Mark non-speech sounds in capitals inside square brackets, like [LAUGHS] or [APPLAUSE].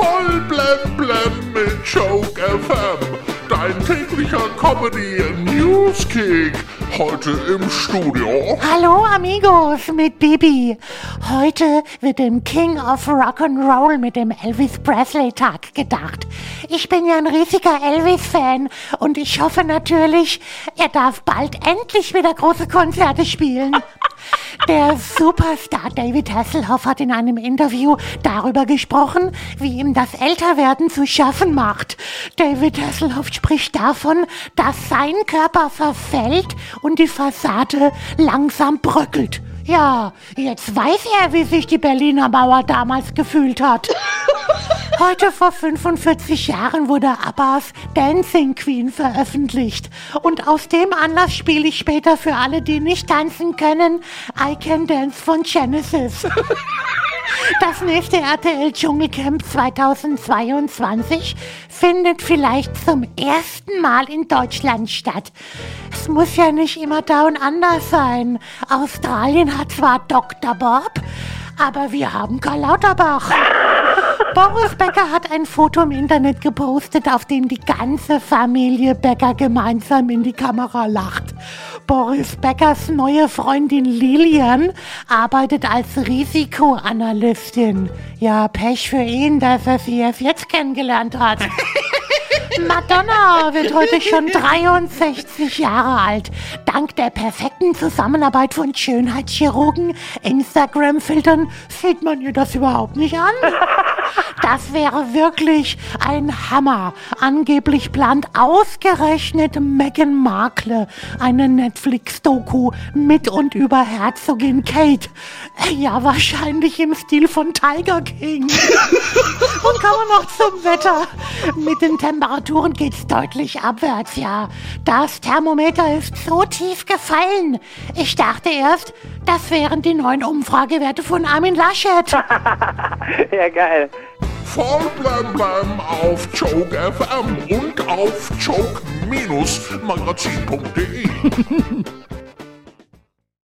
Voll blem blem mit Joke FM. Dein täglicher Comedy Newskick. Heute im Studio. Hallo Amigos mit Bibi. Heute wird dem King of Rock'n'Roll mit dem Elvis Presley Tag gedacht. Ich bin ja ein riesiger Elvis-Fan und ich hoffe natürlich, er darf bald endlich wieder große Konzerte spielen. [LAUGHS] Der Superstar David Hasselhoff hat in einem Interview darüber gesprochen, wie ihm das Älterwerden zu schaffen macht. David Hasselhoff spricht davon, dass sein Körper verfällt und die Fassade langsam bröckelt. Ja, jetzt weiß er, wie sich die Berliner Mauer damals gefühlt hat. Heute vor 45 Jahren wurde Abbas Dancing Queen veröffentlicht. Und aus dem Anlass spiele ich später für alle, die nicht tanzen können, I Can Dance von Genesis. [LAUGHS] Das nächste RTL Dschungelcamp 2022 findet vielleicht zum ersten Mal in Deutschland statt. Es muss ja nicht immer da und anders sein. Australien hat zwar Dr. Bob, aber wir haben Karl Lauterbach. [LAUGHS] Boris Becker hat ein Foto im Internet gepostet, auf dem die ganze Familie Becker gemeinsam in die Kamera lacht. Boris Beckers neue Freundin Lilian arbeitet als Risikoanalystin. Ja, Pech für ihn, dass er sie erst jetzt kennengelernt hat. [LAUGHS] Madonna wird heute schon 63 Jahre alt. Dank der perfekten Zusammenarbeit von Schönheitschirurgen, Instagram-Filtern sieht man ihr das überhaupt nicht an. [LAUGHS] Das wäre wirklich ein Hammer. Angeblich plant ausgerechnet Meghan Markle eine Netflix-Doku mit und über Herzogin Kate. Ja, wahrscheinlich im Stil von Tiger King. [LAUGHS] und kommen wir noch zum Wetter. Mit den Temperaturen geht's deutlich abwärts, ja. Das Thermometer ist so tief gefallen. Ich dachte erst, das wären die neuen Umfragewerte von Armin Laschet. [LAUGHS] ja, geil. Voll blem blem auf Joke FM und auf joke-magazin.de. [LAUGHS]